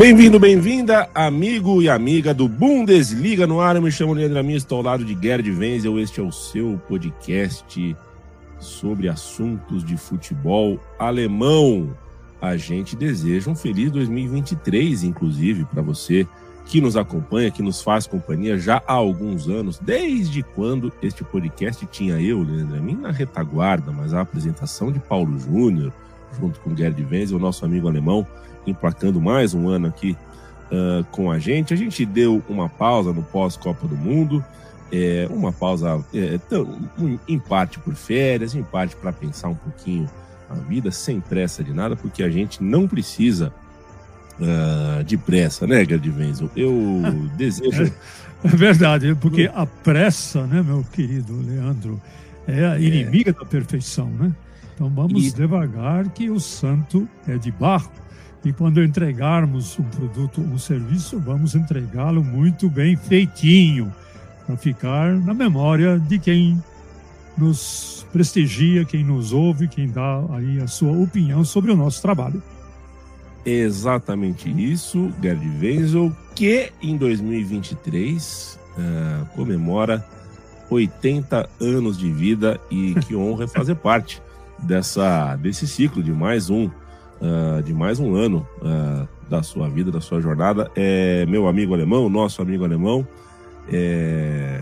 Bem-vindo, bem-vinda, amigo e amiga do Bundesliga no ar. Eu me chamo Leandro Amin, estou ao lado de Gerd Wenzel. Este é o seu podcast sobre assuntos de futebol alemão. A gente deseja um feliz 2023, inclusive, para você que nos acompanha, que nos faz companhia já há alguns anos, desde quando este podcast tinha eu, Leandro Amin, na retaguarda, mas a apresentação de Paulo Júnior, junto com Gerd Wenzel, o nosso amigo alemão emplacando mais um ano aqui uh, com a gente. A gente deu uma pausa no pós-Copa do Mundo, é, uma pausa é, em parte por férias, em parte para pensar um pouquinho a vida, sem pressa de nada, porque a gente não precisa uh, de pressa, né, Gerd Wenzel? Eu desejo. É verdade, porque a pressa, né, meu querido Leandro, é a inimiga é. da perfeição, né? Então vamos e... devagar, que o santo é de barro. E quando entregarmos um produto, um serviço, vamos entregá-lo muito bem feitinho, para ficar na memória de quem nos prestigia, quem nos ouve, quem dá aí a sua opinião sobre o nosso trabalho. Exatamente isso, Gerd Wenzel, que em 2023 uh, eh, comemora 80 anos de vida e que honra fazer parte dessa, desse ciclo de mais um uh, de mais um ano uh, da sua vida, da sua jornada. É meu amigo alemão, nosso amigo alemão. É...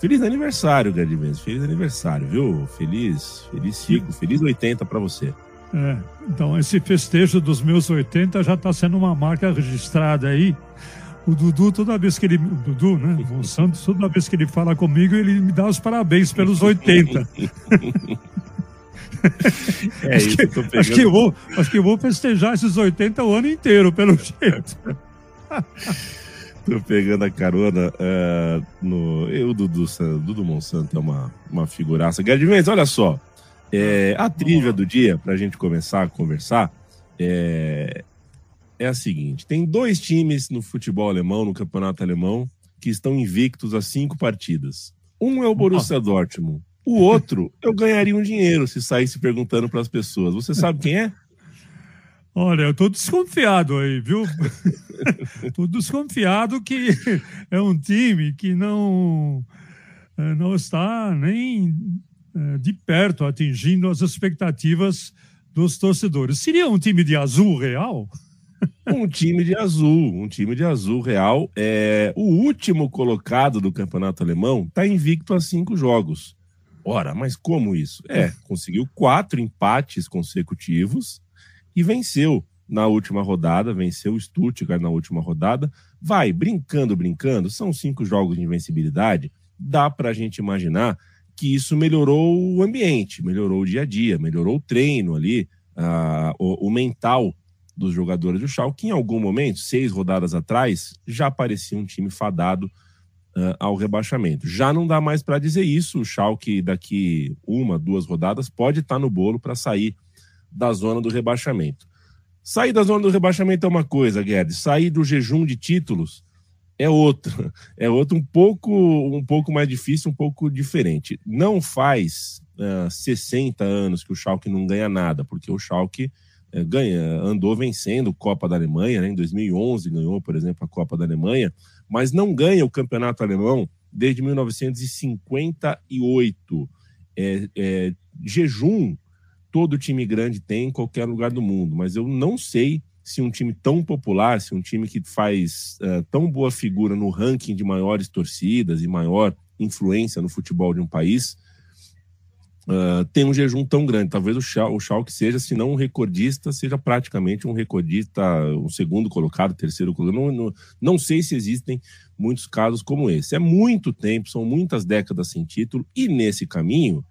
Feliz aniversário, Gerd Feliz aniversário, viu? Feliz, feliz ciclo, feliz 80 para você. É, então esse festejo dos meus 80 já está sendo uma marca registrada aí. O Dudu, toda vez que ele. O Dudu, né? O Santos, toda vez que ele fala comigo, ele me dá os parabéns pelos 80. É acho isso, que, pegando... acho, que vou, acho que eu vou festejar esses 80 o ano inteiro, pelo jeito. Tô pegando a carona uh, no. Eu, Dudu, Dudu Monsanto é uma, uma figuraça. Gerd Mendes, olha só. É, a trilha do dia, para a gente começar a conversar, é, é a seguinte: tem dois times no futebol alemão, no campeonato alemão, que estão invictos a cinco partidas. Um é o Borussia Dortmund, o outro, eu ganharia um dinheiro se saísse perguntando para as pessoas. Você sabe quem é? Olha, eu tô desconfiado aí, viu? tô desconfiado que é um time que não, é, não está nem é, de perto atingindo as expectativas dos torcedores. Seria um time de azul real? um time de azul, um time de azul real. É, o último colocado do campeonato alemão está invicto a cinco jogos. Ora, mas como isso? É, conseguiu quatro empates consecutivos e venceu na última rodada, venceu o Stuttgart na última rodada. Vai, brincando, brincando, são cinco jogos de invencibilidade, dá para a gente imaginar que isso melhorou o ambiente, melhorou o dia a dia, melhorou o treino ali, o, o, mental dos jogadores do Schalke, que em algum momento, seis rodadas atrás, já parecia um time fadado uh, ao rebaixamento. Já não dá mais para dizer isso. O Schalke, daqui uma, duas rodadas, pode estar tá no bolo para sair da zona do rebaixamento. Sair da zona do rebaixamento é uma coisa, Guedes. Sair do jejum de títulos é outra. É outra um pouco, um pouco mais difícil, um pouco diferente. Não faz uh, 60 anos que o Schalke não ganha nada, porque o Schalke uh, ganha, andou vencendo Copa da Alemanha, né? em 2011 ganhou, por exemplo, a Copa da Alemanha, mas não ganha o campeonato alemão desde 1958. É, é, jejum todo time grande tem em qualquer lugar do mundo, mas eu não sei se um time tão popular, se um time que faz uh, tão boa figura no ranking de maiores torcidas e maior influência no futebol de um país, uh, tem um jejum tão grande. Talvez o, Schalke, o Schalke seja, se não um recordista, seja praticamente um recordista, um segundo colocado, terceiro colocado. Não, não, não sei se existem muitos casos como esse. É muito tempo, são muitas décadas sem título, e nesse caminho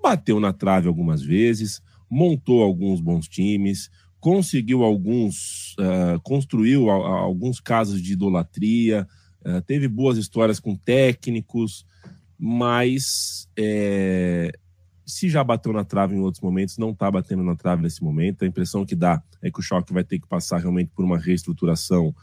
bateu na trave algumas vezes, montou alguns bons times, conseguiu alguns, uh, construiu a, a, alguns casos de idolatria, uh, teve boas histórias com técnicos, mas é, se já bateu na trave em outros momentos, não está batendo na trave nesse momento. A impressão que dá é que o choque vai ter que passar realmente por uma reestruturação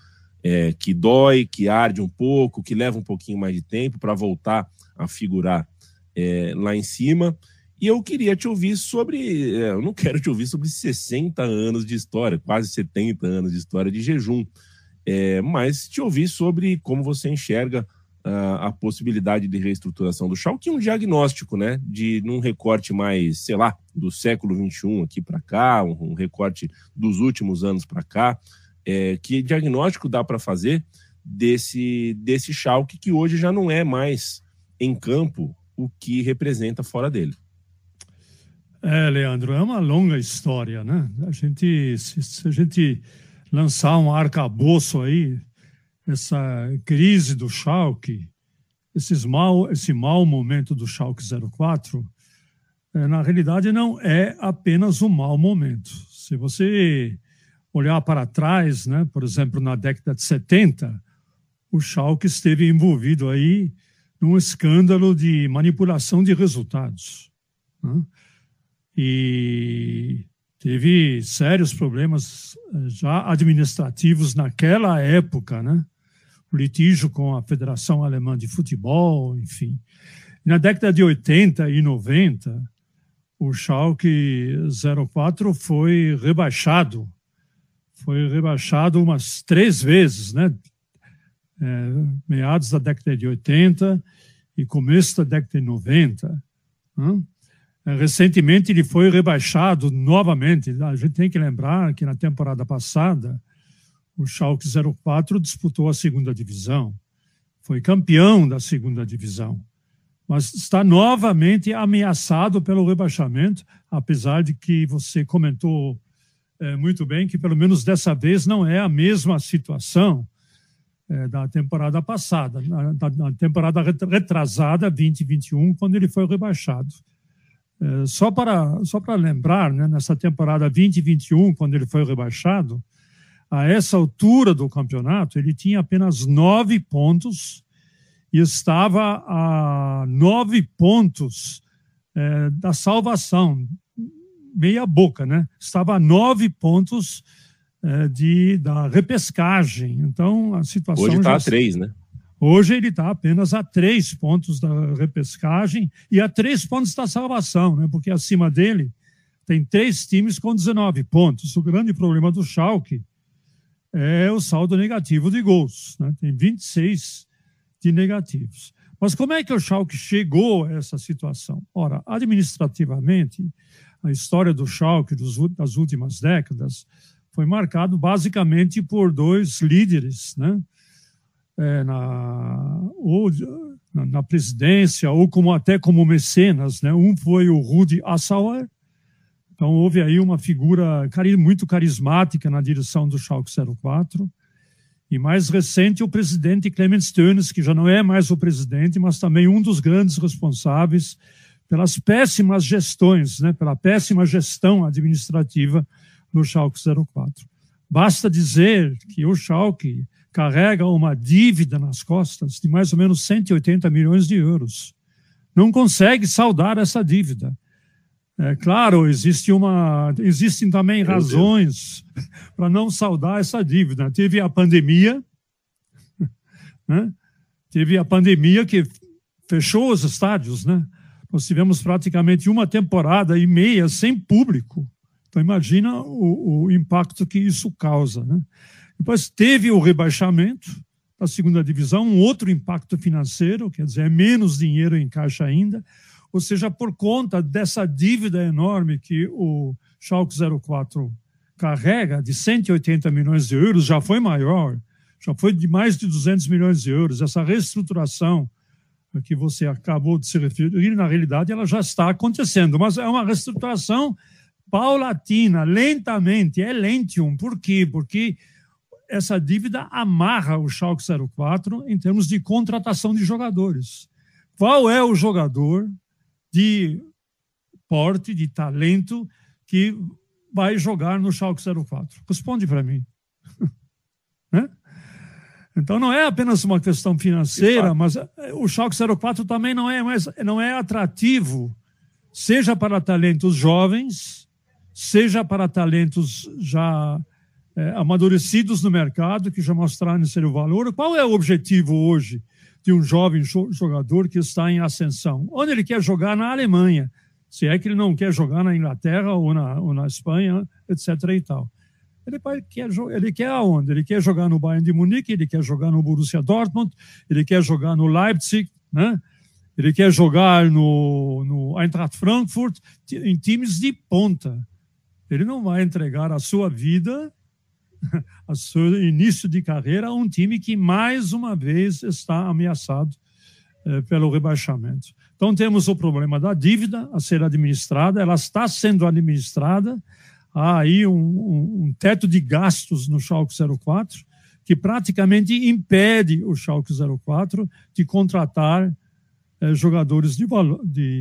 é, que dói, que arde um pouco, que leva um pouquinho mais de tempo para voltar a figurar é, lá em cima. E eu queria te ouvir sobre. É, eu não quero te ouvir sobre 60 anos de história, quase 70 anos de história de jejum, é, mas te ouvir sobre como você enxerga a possibilidade de reestruturação do Schalke, um diagnóstico, né, de num recorte mais, sei lá, do século 21 aqui para cá, um, um, recorte dos últimos anos para cá, é, que diagnóstico dá para fazer desse desse Schalke que hoje já não é mais em campo o que representa fora dele. É, Leandro, é uma longa história, né? A gente, se, se a gente lançar um arcabouço aí, essa crise do Schalke, esses mal, esse mau momento do Schalke 04, é, na realidade não é apenas um mau momento. Se você olhar para trás, né, por exemplo, na década de 70, o Schalke esteve envolvido aí num escândalo de manipulação de resultados. Né? e teve sérios problemas eh, já administrativos naquela época, né? Litígio com a Federação Alemã de Futebol, enfim. Na década de 80 e 90, o Schalke 04 foi rebaixado. Foi rebaixado umas três vezes, né? É, meados da década de 80 e começo da década de 90. Né? Recentemente ele foi rebaixado novamente. A gente tem que lembrar que na temporada passada o Schalke 04 disputou a segunda divisão, foi campeão da segunda divisão, mas está novamente ameaçado pelo rebaixamento, apesar de que você comentou é, muito bem que pelo menos dessa vez não é a mesma situação é, da temporada passada, na, na temporada retrasada 2021, quando ele foi rebaixado. É, só para, só para lembrar, né, nessa temporada 2021, quando ele foi rebaixado, a essa altura do campeonato, ele tinha apenas nove pontos e estava a nove pontos é, da salvação, meia boca, né? Estava a nove pontos é, de, da repescagem. Então, a situação. Hoje está a três, né? Hoje ele está apenas a três pontos da repescagem e a três pontos da salvação, né? porque acima dele tem três times com 19 pontos. O grande problema do Schalke é o saldo negativo de gols. Né? Tem 26 de negativos. Mas como é que o Schalke chegou a essa situação? Ora, administrativamente, a história do Schalke das últimas décadas foi marcado basicamente por dois líderes, né? é, na, ou na, na, presidência, ou como até como mecenas. Né? Um foi o Rudi Assauer, então houve aí uma figura muito carismática na direção do Schalke 04. E mais recente, o presidente Clemens Tönnes, que já não é mais o presidente, mas também um dos grandes responsáveis pelas péssimas gestões, né, pela péssima gestão administrativa no Schalke 04. Basta dizer que o Schalke carrega uma dívida nas costas de mais ou menos 180 milhões de euros. Não consegue saldar essa dívida. É claro, existe uma, existem também Meu razões para não saldar essa dívida. Teve a pandemia, né? teve a pandemia que fechou os estádios, né? Nós tivemos praticamente uma temporada e meia sem público. Então imagina o, o impacto que isso causa, né? Depois teve o rebaixamento da segunda divisão, um outro impacto financeiro, quer dizer, é menos dinheiro em caixa ainda, ou seja, por conta dessa dívida enorme que o Schalke 04 carrega, de 180 milhões de euros, já foi maior, já foi de mais de 200 milhões de euros. Essa reestruturação que você acabou de se referir, na realidade ela já está acontecendo, mas é uma reestruturação paulatina, lentamente, é lentium. Por quê? Porque essa dívida amarra o Schalke 04 em termos de contratação de jogadores. Qual é o jogador de porte, de talento, que vai jogar no Schalke 04? Responde para mim. né? Então não é apenas uma questão financeira, mas eh, o Schalke 04 também não é, mais, não é atrativo, seja para talentos jovens, seja para talentos já é, amadurecidos no mercado, que já mostraram seu valor. Qual é o objetivo hoje de um jovem jogador que está em ascensão? Onde ele quer jogar na Alemanha, se é que ele não quer jogar na Inglaterra ou na, ou na Espanha, etc. e tal. Ele, quer, ele quer aonde? Ele quer jogar no Bayern de Munique, ele quer jogar no Borussia Dortmund, ele quer jogar no Leipzig, né? ele quer jogar no, no Eintracht Frankfurt, em times de ponta. Ele não vai entregar a sua vida, a seu início de carreira, um time que mais uma vez está ameaçado eh, pelo rebaixamento. Então temos o problema da dívida a ser administrada, ela está sendo administrada, há aí um, um, um teto de gastos no Schalke 04 que praticamente impede o Schalke 04 de contratar eh, jogadores de,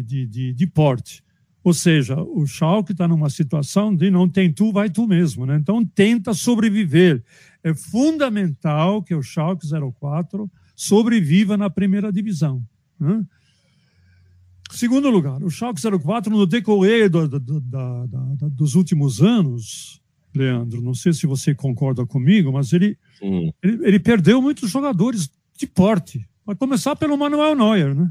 de, de, de porte. Ou seja, o Schalke está numa situação de não tem tu, vai tu mesmo. Né? Então, tenta sobreviver. É fundamental que o Schalke 04 sobreviva na primeira divisão. Né? Segundo lugar, o Schalke 04, no decorrer do, do, do, da, da, dos últimos anos, Leandro, não sei se você concorda comigo, mas ele, ele, ele, perdeu muitos jogadores de porte. Vai começar pelo Manuel Neuer, né?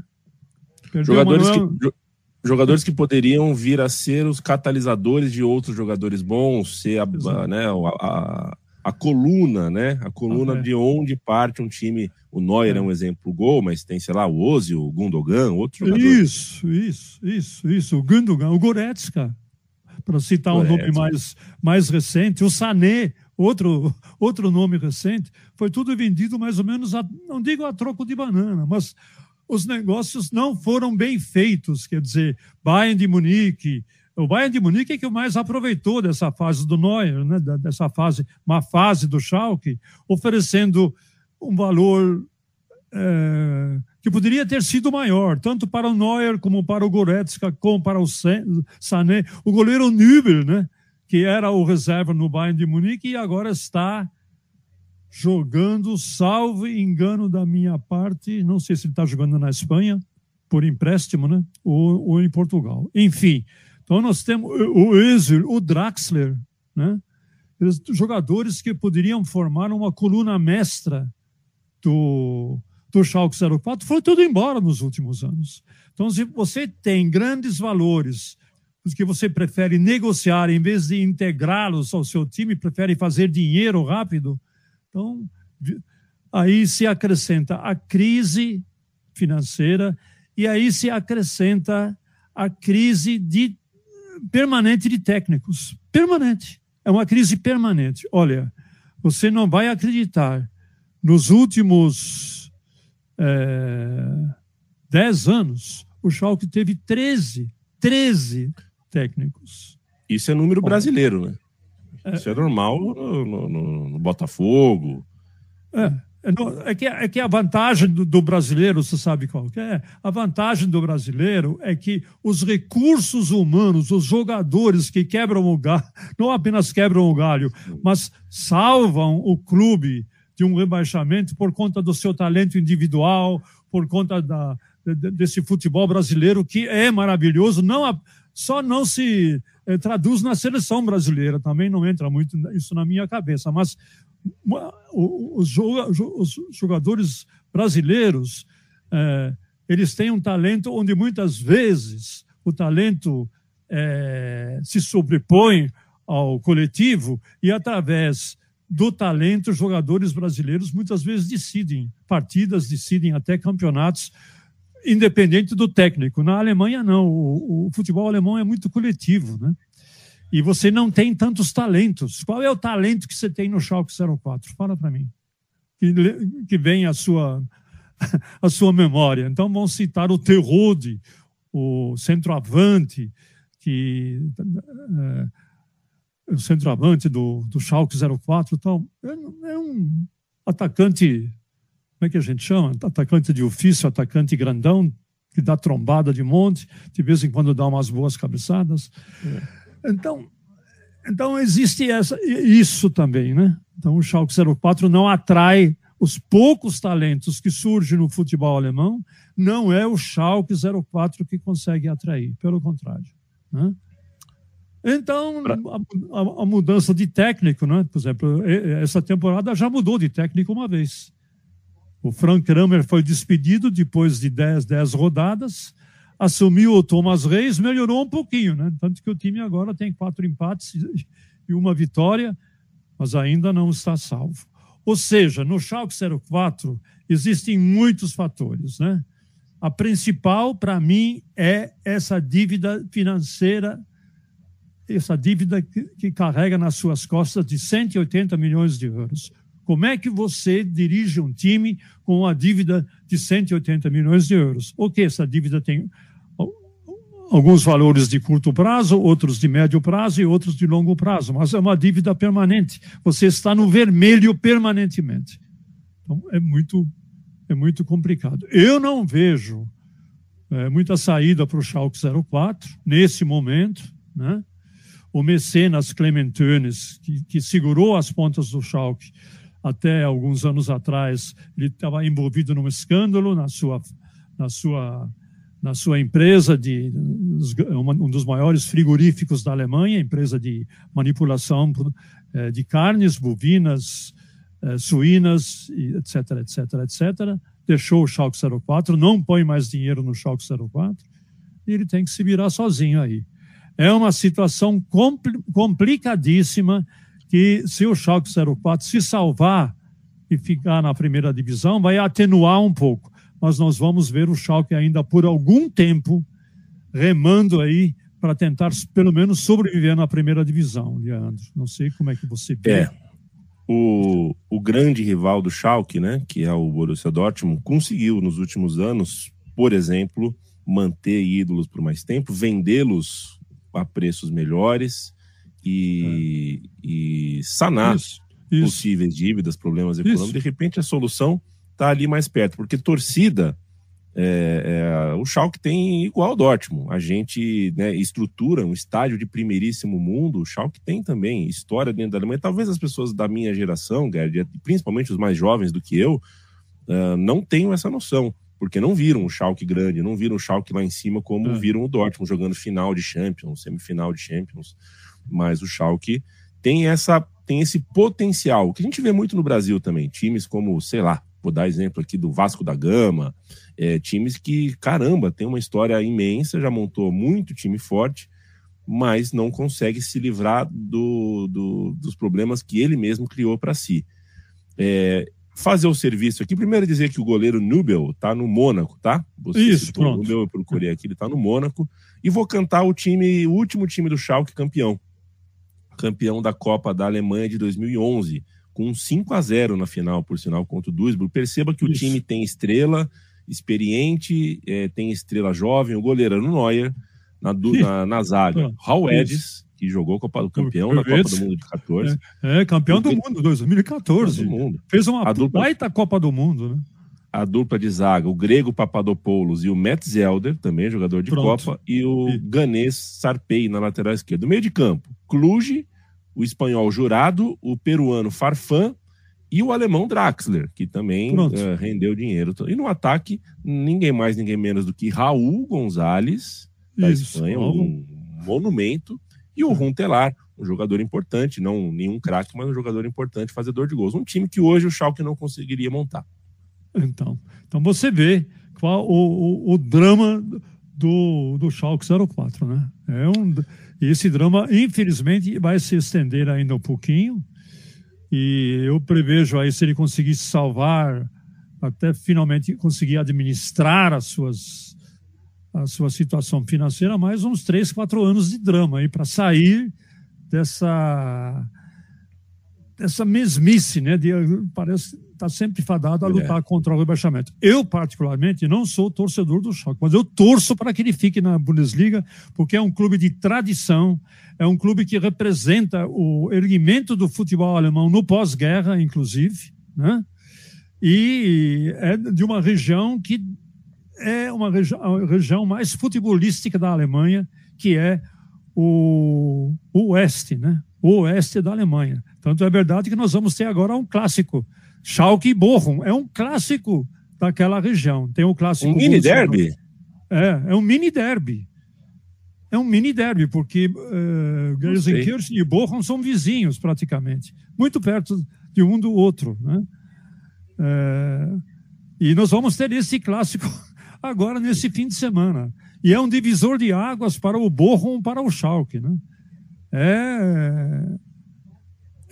Perdeu jogadores Manuel... que Jogadores que poderiam vir a ser os catalisadores de outros jogadores bons, ser a, a né, a, a, coluna, né? A coluna ah, é. de onde parte um time. O Neuer é, é um exemplo gol, mas tem, sei lá, o Ozil, o Gundogan, outros jogadores. Isso, isso, isso, isso. O Gundogan, o Goretzka, para citar Goretzka. um nome mais, mais recente, o Sané, outro, outro nome recente, foi tudo vendido mais ou menos, a, não digo a troco de banana, mas os negócios não foram bem feitos. Quer dizer, Bayern de Munique, o Bayern de Munique é que mais aproveitou dessa fase do Neuer, né, dessa fase, uma fase do Schalke, oferecendo um valor é, que poderia ter sido maior, tanto para o Neuer como para o Goretzka, como para o Sané, o goleiro Nübel, né, que era o reserva no Bayern de Munique e agora está jogando, salvo engano da minha parte, não sei se ele está jogando na Espanha, por empréstimo, né? Ou, ou, em Portugal. Enfim, então nós temos o Özil, o Draxler, né? jogadores que poderiam formar uma coluna mestra do, do Schalke 04, foi tudo embora nos últimos anos. Então, se você tem grandes valores, que você prefere negociar em vez de integrá-los ao seu time, prefere fazer dinheiro rápido, então, aí se acrescenta a crise financeira e aí se acrescenta a crise de, permanente de técnicos. Permanente. É uma crise permanente. Olha, você não vai acreditar. Nos últimos é, 10 anos, o Schalke teve 13, 13 técnicos. Isso é número brasileiro, né? Isso é normal no, no, no Botafogo. É. É, é que, é que a vantagem do, do, brasileiro, você sabe qual que é? A vantagem do brasileiro é que os recursos humanos, os jogadores que quebram o galho, não apenas quebram o galho, mas salvam o clube de um rebaixamento por conta do seu talento individual, por conta da, desse futebol brasileiro que é maravilhoso, não só não se eh, traduz na seleção brasileira, também não entra muito isso na minha cabeça, mas os, jogadores brasileiros, eh, eles têm um talento onde muitas vezes o talento eh, se sobrepõe ao coletivo e através do talento, os jogadores brasileiros muitas vezes decidem partidas, decidem até campeonatos independente do técnico. Na Alemanha, não. O, o, futebol alemão é muito coletivo, né? E você não tem tantos talentos. Qual é o talento que você tem no Schalke 04? Fala para mim. Que, que vem a sua, a sua memória. Então vão citar o Terrode, o centroavante, que é, o centroavante do, do Schalke 04. Então, é, é um atacante, como é que a gente chama? Atacante de ofício, atacante grandão, que dá trombada de monte, de vez em quando dá umas boas cabeçadas. É. Então, então existe essa, isso também, né? Então o Schalke 04 não atrai os poucos talentos que surgem no futebol alemão, não é o Schalke 04 que consegue atrair, pelo contrário. Né? Então, a, a, a, mudança de técnico, né? por exemplo, essa temporada já mudou de técnico uma vez. O Frank Kramer foi despedido depois de 10, 10 rodadas, assumiu o Thomas Reis, melhorou um pouquinho, né? tanto que o time agora tem quatro empates e uma vitória, mas ainda não está salvo. Ou seja, no Schalke 04 existem muitos fatores, né? A principal, para mim, é essa dívida financeira, essa dívida que, que carrega nas suas costas de 180 milhões de euros. Como é que você dirige um time com uma dívida de 180 milhões de euros? O que essa dívida tem alguns valores de curto prazo, outros de médio prazo e outros de longo prazo, mas é uma dívida permanente. Você está no vermelho permanentemente. Então é muito é muito complicado. Eu não vejo é, muita saída para o Schalke 04 nesse momento, né? O mecenas Clementones, que, que segurou as pontas do Schalke até alguns anos atrás, ele estava envolvido num escândalo na sua na sua na sua empresa de um dos maiores frigoríficos da Alemanha, empresa de manipulação eh, de carnes bovinas, eh, suínas, etc, etc, etc. Deixou o Schalke 04, não põe mais dinheiro no Schalke 04 e ele tem que se virar sozinho aí. É uma situação complicadíssima que se o Schalke 04 se salvar e ficar na primeira divisão, vai atenuar um pouco mas nós vamos ver o Schalke ainda por algum tempo remando aí para tentar pelo menos sobreviver na primeira divisão, Leandro. Não sei como é que você vê. É. O, o grande rival do Schalke, né, que é o Borussia Dortmund, conseguiu nos últimos anos, por exemplo, manter ídolos por mais tempo, vendê-los a preços melhores e, é. e sanar isso, isso. possíveis dívidas, problemas econômicos. Isso. De repente, a solução tá ali mais perto, porque torcida, é, é, o Schalke tem igual o Dortmund. A gente né, estrutura um estádio de primeiríssimo mundo, o Schalke tem também história dentro da Alemanha. Talvez as pessoas da minha geração, Gerd, principalmente os mais jovens do que eu, uh, não tenham essa noção, porque não viram o Schalke grande, não viram o Schalke lá em cima como é. viram o Dortmund jogando final de Champions, semifinal de Champions. Mas o Schalke tem essa tem esse potencial, que a gente vê muito no Brasil também, times como, sei lá, Vou dar exemplo aqui do Vasco da Gama, é, times que, caramba, tem uma história imensa, já montou muito time forte, mas não consegue se livrar do, do dos problemas que ele mesmo criou para si. É, fazer o serviço aqui, primeiro dizer que o goleiro Nubel tá no Mônaco, tá? Você Isso, pronto. Nubel, eu procurei aqui, ele tá no Mônaco. E vou cantar o time, o último time do Schalke campeão. Campeão da Copa da Alemanha de 2011 com 5 a 0 na final, por sinal, contra o Duisburg. Perceba que o Isso. time tem estrela experiente, é, tem estrela jovem, o goleiro era o Neuer, na, na, na zaga. Raul Edis, que jogou Copa do Campeão na Copa do Mundo de 14. É, é campeão do mundo, 2014. Do mundo. Fez uma dupla, baita Copa do Mundo, né? A dupla de zaga, o grego Papadopoulos e o Matt Zelder, também jogador de Pronto. Copa, e o e... ganês Sarpei na lateral esquerda. No meio de campo, Cluj, o espanhol Jurado, o peruano Farfan e o alemão Draxler, que também uh, rendeu dinheiro. E no ataque, ninguém mais, ninguém menos do que Raul Gonzalez, da Isso, Espanha, um monumento, e o Runtelar, um jogador importante, não nenhum craque, mas um jogador importante, fazedor de gols. Um time que hoje o Schalke não conseguiria montar. Então, então você vê qual o, o, o drama do, do Schalke 04, né? É um esse drama, infelizmente, vai se estender ainda um pouquinho. E eu prevejo aí, se ele conseguir salvar, até finalmente conseguir administrar as suas, a sua situação financeira, mais uns três, quatro anos de drama aí para sair dessa essa mesmice, né? De, parece está sempre fadado a lutar é. contra o rebaixamento. Eu, particularmente, não sou torcedor do Schalke, mas eu torço para que ele fique na Bundesliga, porque é um clube de tradição, é um clube que representa o erguimento do futebol alemão no pós-guerra, inclusive, né? e é de uma região que é uma regi a região mais futebolística da Alemanha, que é o, o oeste, né? O oeste da Alemanha. Tanto é verdade que nós vamos ter agora um clássico Schalke e Bochum. É um clássico daquela região. Tem o clássico. Um mini derby? É, é um mini derby. É um mini derby, porque uh, Gelsenkirchen e Bochum são vizinhos, praticamente. Muito perto de um do outro. Né? Uh, e nós vamos ter esse clássico agora, nesse fim de semana. E é um divisor de águas para o Bochum para o Schalke. Né? É,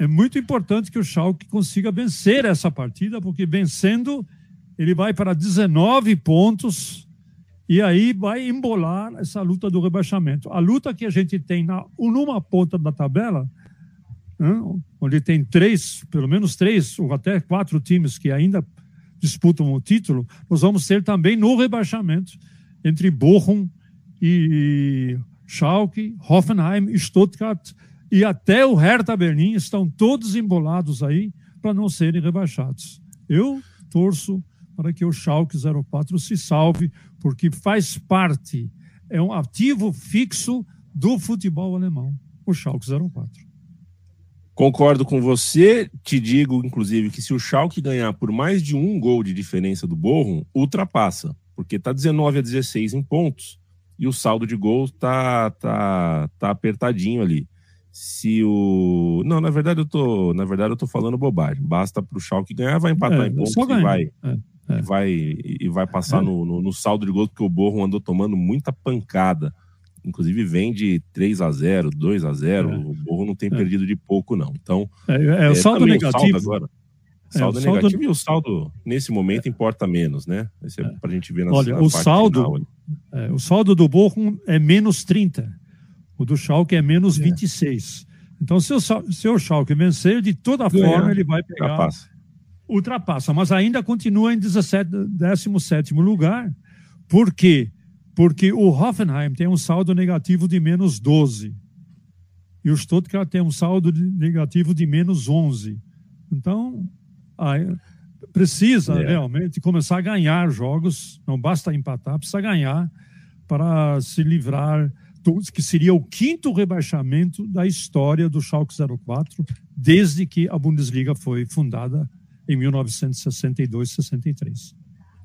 é muito importante que o Schalke consiga vencer essa partida, porque vencendo ele vai para 19 pontos e aí vai embolar essa luta do rebaixamento. A luta que a gente tem na, numa ponta da tabela, né, onde tem três, pelo menos três ou até quatro times que ainda disputam o título, nós vamos ter também no rebaixamento entre Bochum e Schalke, Hoffenheim, Stuttgart e até o Hertha Berlim estão todos embolados aí para não serem rebaixados. Eu torço para que o Schalke 04 se salve, porque faz parte, é um ativo fixo do futebol alemão, o Schalke 04. Concordo com você, te digo, inclusive, que se o Schalke ganhar por mais de um gol de diferença do Bochum, ultrapassa, porque está 19 a 16 em pontos e o saldo de gols tá, tá, tá apertadinho ali se o. Não, na verdade eu tô, na verdade eu tô falando bobagem. Basta pro Schalke ganhar, vai empatar é, em pontos e vai, é, é. vai e vai passar é. no, no, no, saldo de gols porque o Borro andou tomando muita pancada. Inclusive vem de 3 a 0, 2 a 0. É. O Borro não tem é. perdido de pouco não. Então, é, o saldo negativo o saldo agora. saldo é, negativo saldo... e o saldo nesse momento importa menos, né? Esse é, pra gente ver na Olha, o saldo, o saldo do Borro é menos 30 o do Schalke é menos é. 26. Então, se o, se o Schalke vencer, de toda forma, ele vai pegar. Ultrapassa. Ultrapassa, mas ainda continua em 17, 17 lugar. Por quê? Porque o Hoffenheim tem um saldo negativo de menos 12. E o Stuttgart tem um saldo de negativo de menos 11. Então, aí, precisa é. realmente começar a ganhar jogos, não basta empatar, precisa ganhar para se livrar que seria o quinto rebaixamento da história do Schalke 04, desde que a Bundesliga foi fundada em 1962-63.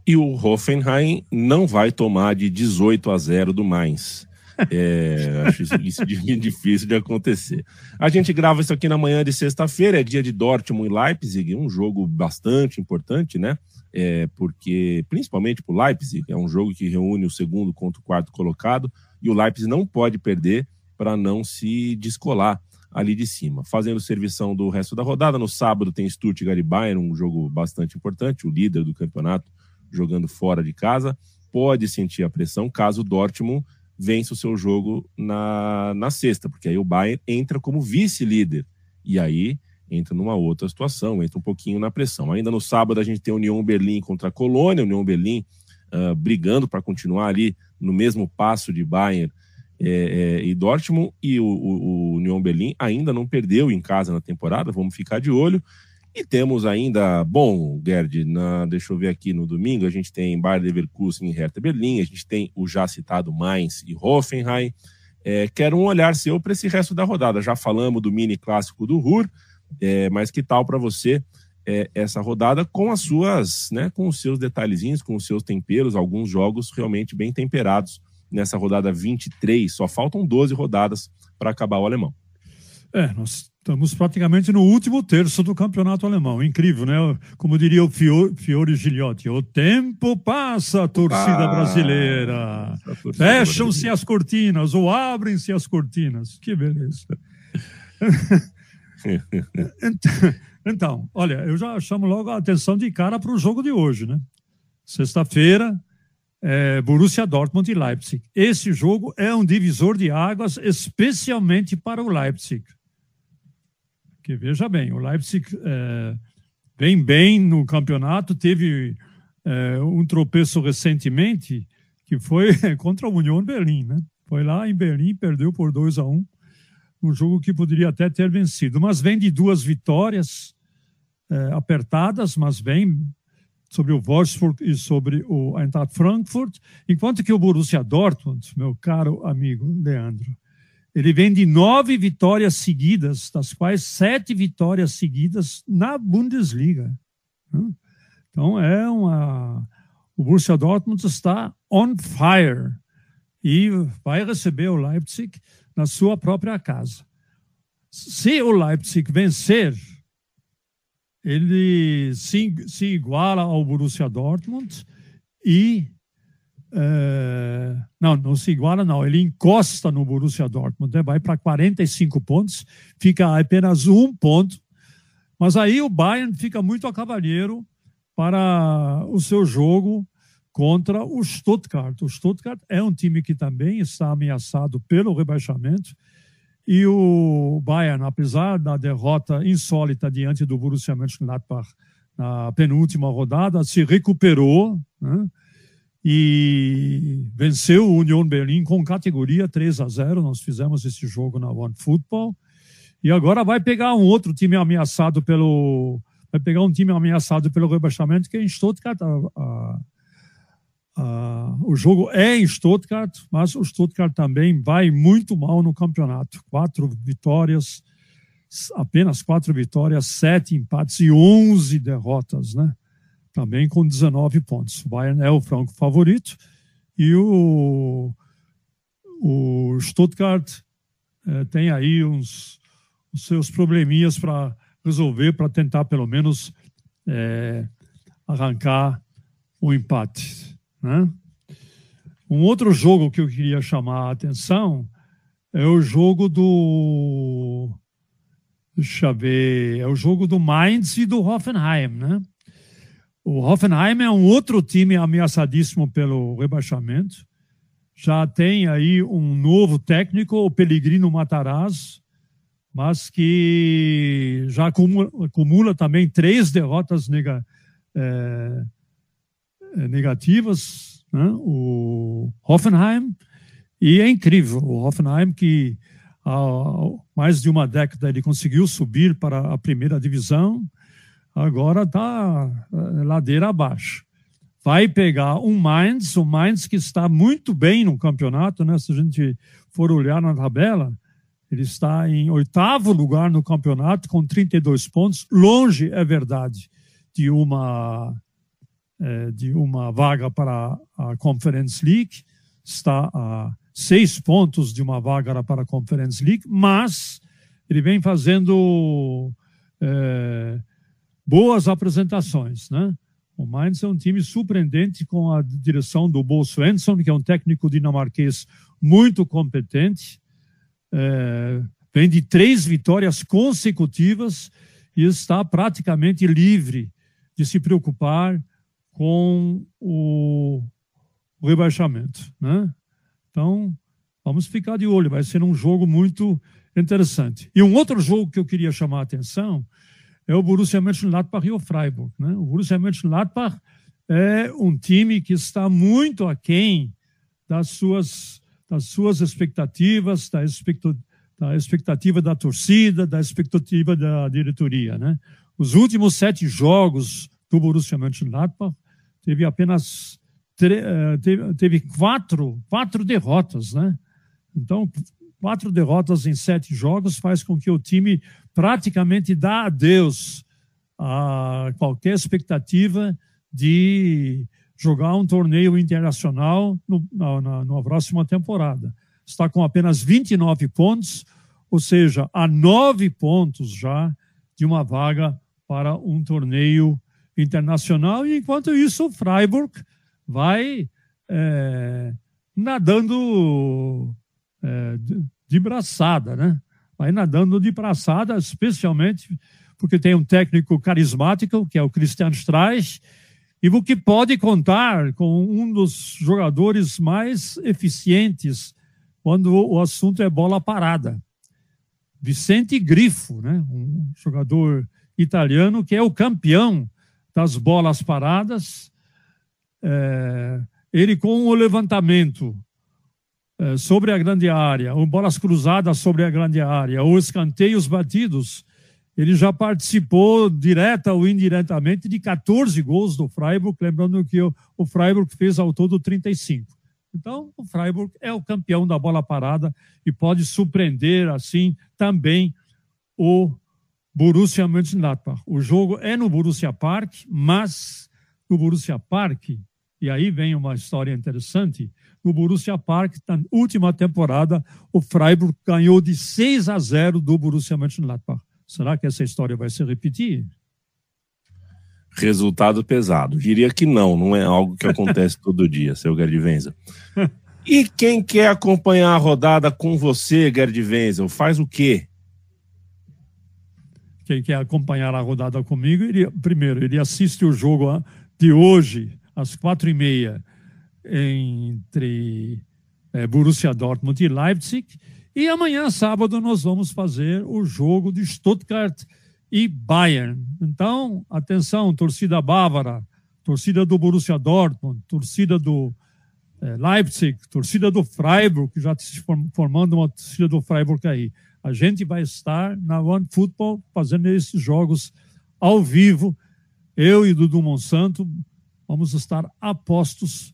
E o Hoffenheim não vai tomar de 18 a 0 do Mainz. É, acho isso, isso difícil de acontecer. A gente grava isso aqui na manhã de sexta-feira, é dia de Dortmund e Leipzig, um jogo bastante importante, né? É, porque, principalmente para o Leipzig, é um jogo que reúne o segundo contra o quarto colocado e o Leipzig não pode perder para não se descolar ali de cima. Fazendo servição do resto da rodada, no sábado tem Stuttgart e Bayern, um jogo bastante importante, o líder do campeonato jogando fora de casa, pode sentir a pressão caso o Dortmund vença o seu jogo na, na sexta, porque aí o Bayern entra como vice-líder, e aí entra numa outra situação, entra um pouquinho na pressão. Ainda no sábado a gente tem União Berlim contra a Colônia, União Berlim uh, brigando para continuar ali no mesmo passo de Bayern é, é, e Dortmund, e o, o, o Union Berlim ainda não perdeu em casa na temporada, vamos ficar de olho. E temos ainda, bom, Gerd, na, deixa eu ver aqui no domingo, a gente tem Bayer Leverkusen e Hertha Berlim, a gente tem o já citado Mainz e Hoffenheim. É, quero um olhar seu para esse resto da rodada. Já falamos do mini clássico do Ruhr, é, mas que tal para você é, essa rodada com as suas, né, com os seus detalhezinhos, com os seus temperos, alguns jogos realmente bem temperados nessa rodada 23. Só faltam 12 rodadas para acabar o alemão. É, nós estamos praticamente no último terço do campeonato alemão. Incrível, né? Como diria o Fiore, Fiore Gigliotti, o tempo passa, torcida ah, brasileira. Fecham-se as cortinas ou abrem-se as cortinas. Que beleza. então, olha, eu já chamo logo a atenção de cara para o jogo de hoje, né? Sexta-feira, é, Borussia Dortmund e Leipzig. Esse jogo é um divisor de águas, especialmente para o Leipzig, Porque, veja bem, o Leipzig é, vem bem no campeonato, teve é, um tropeço recentemente, que foi contra a União Berlim, né? Foi lá em Berlim, perdeu por 2 a 1 um, um jogo que poderia até ter vencido. Mas vem de duas vitórias é, apertadas, mas vem sobre o Wolfsburg e sobre o Eintracht Frankfurt, enquanto que o Borussia Dortmund, meu caro amigo Leandro, ele vem de nove vitórias seguidas, das quais sete vitórias seguidas na Bundesliga. Né? Então é uma. O Borussia Dortmund está on fire e vai receber o Leipzig na sua própria casa. Se o Leipzig vencer, ele se, se iguala ao Borussia Dortmund e é, não, não se iguala, não. Ele encosta no Borussia Dortmund, né? vai para 45 pontos, fica apenas um ponto. Mas aí o Bayern fica muito a cavalheiro para o seu jogo contra o Stuttgart. O Stuttgart é um time que também está ameaçado pelo rebaixamento. E o Bayern, apesar da derrota insólita diante do Borussia Mönchengladbach na penúltima rodada, se recuperou. Né? e venceu o Union Berlim com categoria 3 a 0. Nós fizemos esse jogo na One Football. E agora vai pegar um outro time ameaçado pelo vai pegar um time ameaçado pelo rebaixamento que é em Stuttgart. A, a, a, o jogo é em Stuttgart, mas o Stuttgart também vai muito mal no campeonato. Quatro vitórias, apenas quatro vitórias, sete empates e onze derrotas, né? também com 19 pontos. O Bayern é o franco favorito e o, o Stuttgart é, tem aí uns os seus probleminhas para resolver, para tentar pelo menos é, arrancar o empate. Né? Um outro jogo que eu queria chamar a atenção é o jogo do. Deixa eu ver. É o jogo do Mainz e do Hoffenheim, né? O Hoffenheim é um outro time ameaçadíssimo pelo rebaixamento. Já tem aí um novo técnico, o Pellegrino Matarazzo, mas que já acumula, acumula também três derrotas nega, é, é negativas, né? o Hoffenheim. E é incrível, o Hoffenheim que há mais de uma década ele conseguiu subir para a primeira divisão, agora está eh, ladeira abaixo. Vai pegar um Mainz, o Mainz que está muito bem no campeonato, né? Se a gente for olhar na tabela, ele está em oitavo lugar no campeonato com 32 pontos, longe, é verdade, de uma é, de uma vaga para a Conference League, está a seis pontos de uma vaga para a Conference League, mas ele vem fazendo é, boas apresentações, né? O Mainz é um time surpreendente com a direção do Bo Svensson, que é um técnico dinamarquês muito competente. É, vem de três vitórias consecutivas e está praticamente livre de se preocupar com o rebaixamento. Né? Então, vamos ficar de olho, vai ser um jogo muito interessante. E um outro jogo que eu queria chamar a atenção é o Borussia Mönchengladbach e o Freiburg. Né? O Borussia Mönchengladbach é um time que está muito aquém das suas, das suas expectativas, da, expecto, da expectativa da torcida, da expectativa da diretoria. Né? Os últimos sete jogos do Borussia Mönchengladbach teve apenas eh, teve, teve quatro, quatro derrotas, né? Então, quatro derrotas em sete jogos faz com que o time praticamente dá adeus a qualquer expectativa de jogar um torneio internacional no, na, na, na próxima temporada. Está com apenas 29 pontos, ou seja, a nove pontos já de uma vaga para um torneio internacional. E enquanto isso, o Freiburg vai é, nadando é, de braçada, né? Vai nadando de braçada, especialmente porque tem um técnico carismático, que é o Christian Streich, e o que pode contar com um dos jogadores mais eficientes quando o assunto é bola parada. Vicente Grifo, né? um jogador italiano que é o campeão das bolas paradas. É, ele com o levantamento é, sobre a grande área, ou bolas cruzadas sobre a grande área, ou escanteios batidos, ele já participou direta ou indiretamente de 14 gols do Freiburg, lembrando que o, o Freiburg fez ao todo 35. Então, o Freiburg é o campeão da bola parada e pode surpreender assim também o Borussia Mönchengladbach. O jogo é no Borussia Park, mas no Borussia Park, e aí vem uma história interessante, no Borussia Park, na última temporada, o Freiburg ganhou de 6 a 0 do Borussia Mönchengladbach. Será que essa história vai se repetir? Resultado pesado. Diria que não, não é algo que acontece todo dia, seu Gerd Wenzel. E quem quer acompanhar a rodada com você, Gerd Wenzel, faz o quê? Quem quer acompanhar a rodada comigo, ele, primeiro, ele assiste o jogo de hoje, às quatro e meia, entre é, Borussia Dortmund e Leipzig. E amanhã, sábado, nós vamos fazer o jogo de Stuttgart e Bayern. Então, atenção, torcida bávara, torcida do Borussia Dortmund, torcida do é, Leipzig, torcida do Freiburg, que já está formando uma torcida do Freiburg aí. A gente vai estar na One Football fazendo esses jogos ao vivo. Eu e Dudu Monsanto vamos estar apostos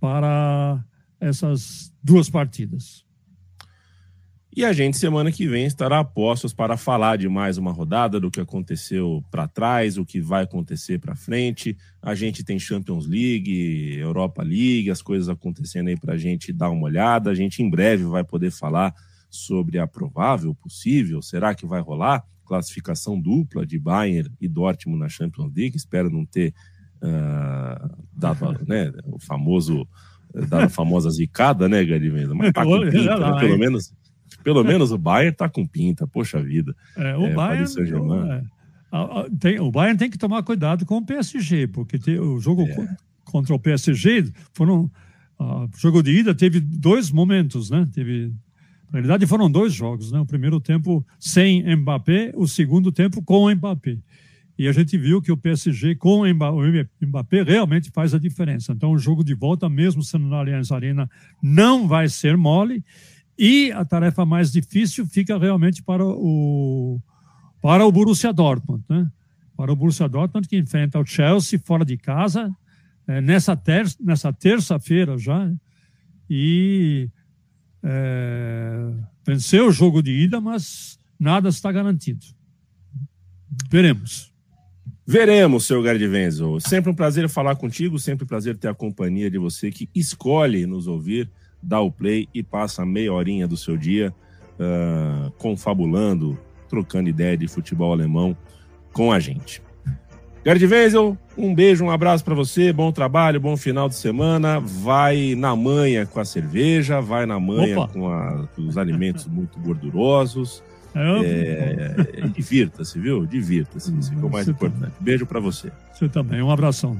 para essas duas partidas. E a gente, semana que vem, estará a postos para falar de mais uma rodada, do que aconteceu para trás, o que vai acontecer para frente. A gente tem Champions League, Europa League, as coisas acontecendo aí para a gente dar uma olhada. A gente em breve vai poder falar sobre a provável, possível, será que vai rolar classificação dupla de Bayern e Dortmund na Champions League. Espero não ter uh, dado né, o famoso, dado a famosa zicada, né, Gary Mas tá com pinta, né? pelo menos pelo menos o Bayern tá com pinta, poxa vida. É, o, é, Bayern, é, tem, o Bayern tem que tomar cuidado com o PSG, porque tem, o jogo é. contra o PSG foram. O jogo de ida teve dois momentos, né? Teve, na realidade, foram dois jogos, né? O primeiro tempo sem Mbappé, o segundo tempo com Mbappé. E a gente viu que o PSG com o Mbappé realmente faz a diferença. Então, o jogo de volta, mesmo sendo na Allianz Arena, não vai ser mole. E a tarefa mais difícil fica realmente para o, para o Borussia Dortmund, né? Para o Borussia Dortmund que enfrenta o Chelsea fora de casa é, nessa, ter nessa terça-feira já e é, venceu o jogo de ida, mas nada está garantido. Veremos. Veremos, seu Gardivenzo. Sempre um prazer falar contigo, sempre um prazer ter a companhia de você que escolhe nos ouvir dá o play e passa meia horinha do seu dia uh, confabulando, trocando ideia de futebol alemão com a gente. Gerd Wenzel, um beijo, um abraço para você, bom trabalho, bom final de semana. Vai na manha com a cerveja, vai na manha com, a, com, os alimentos muito gordurosos. É, é, divirta-se, viu? Divirta-se, isso é o mais importante. Beijo para você. Você também, um abração.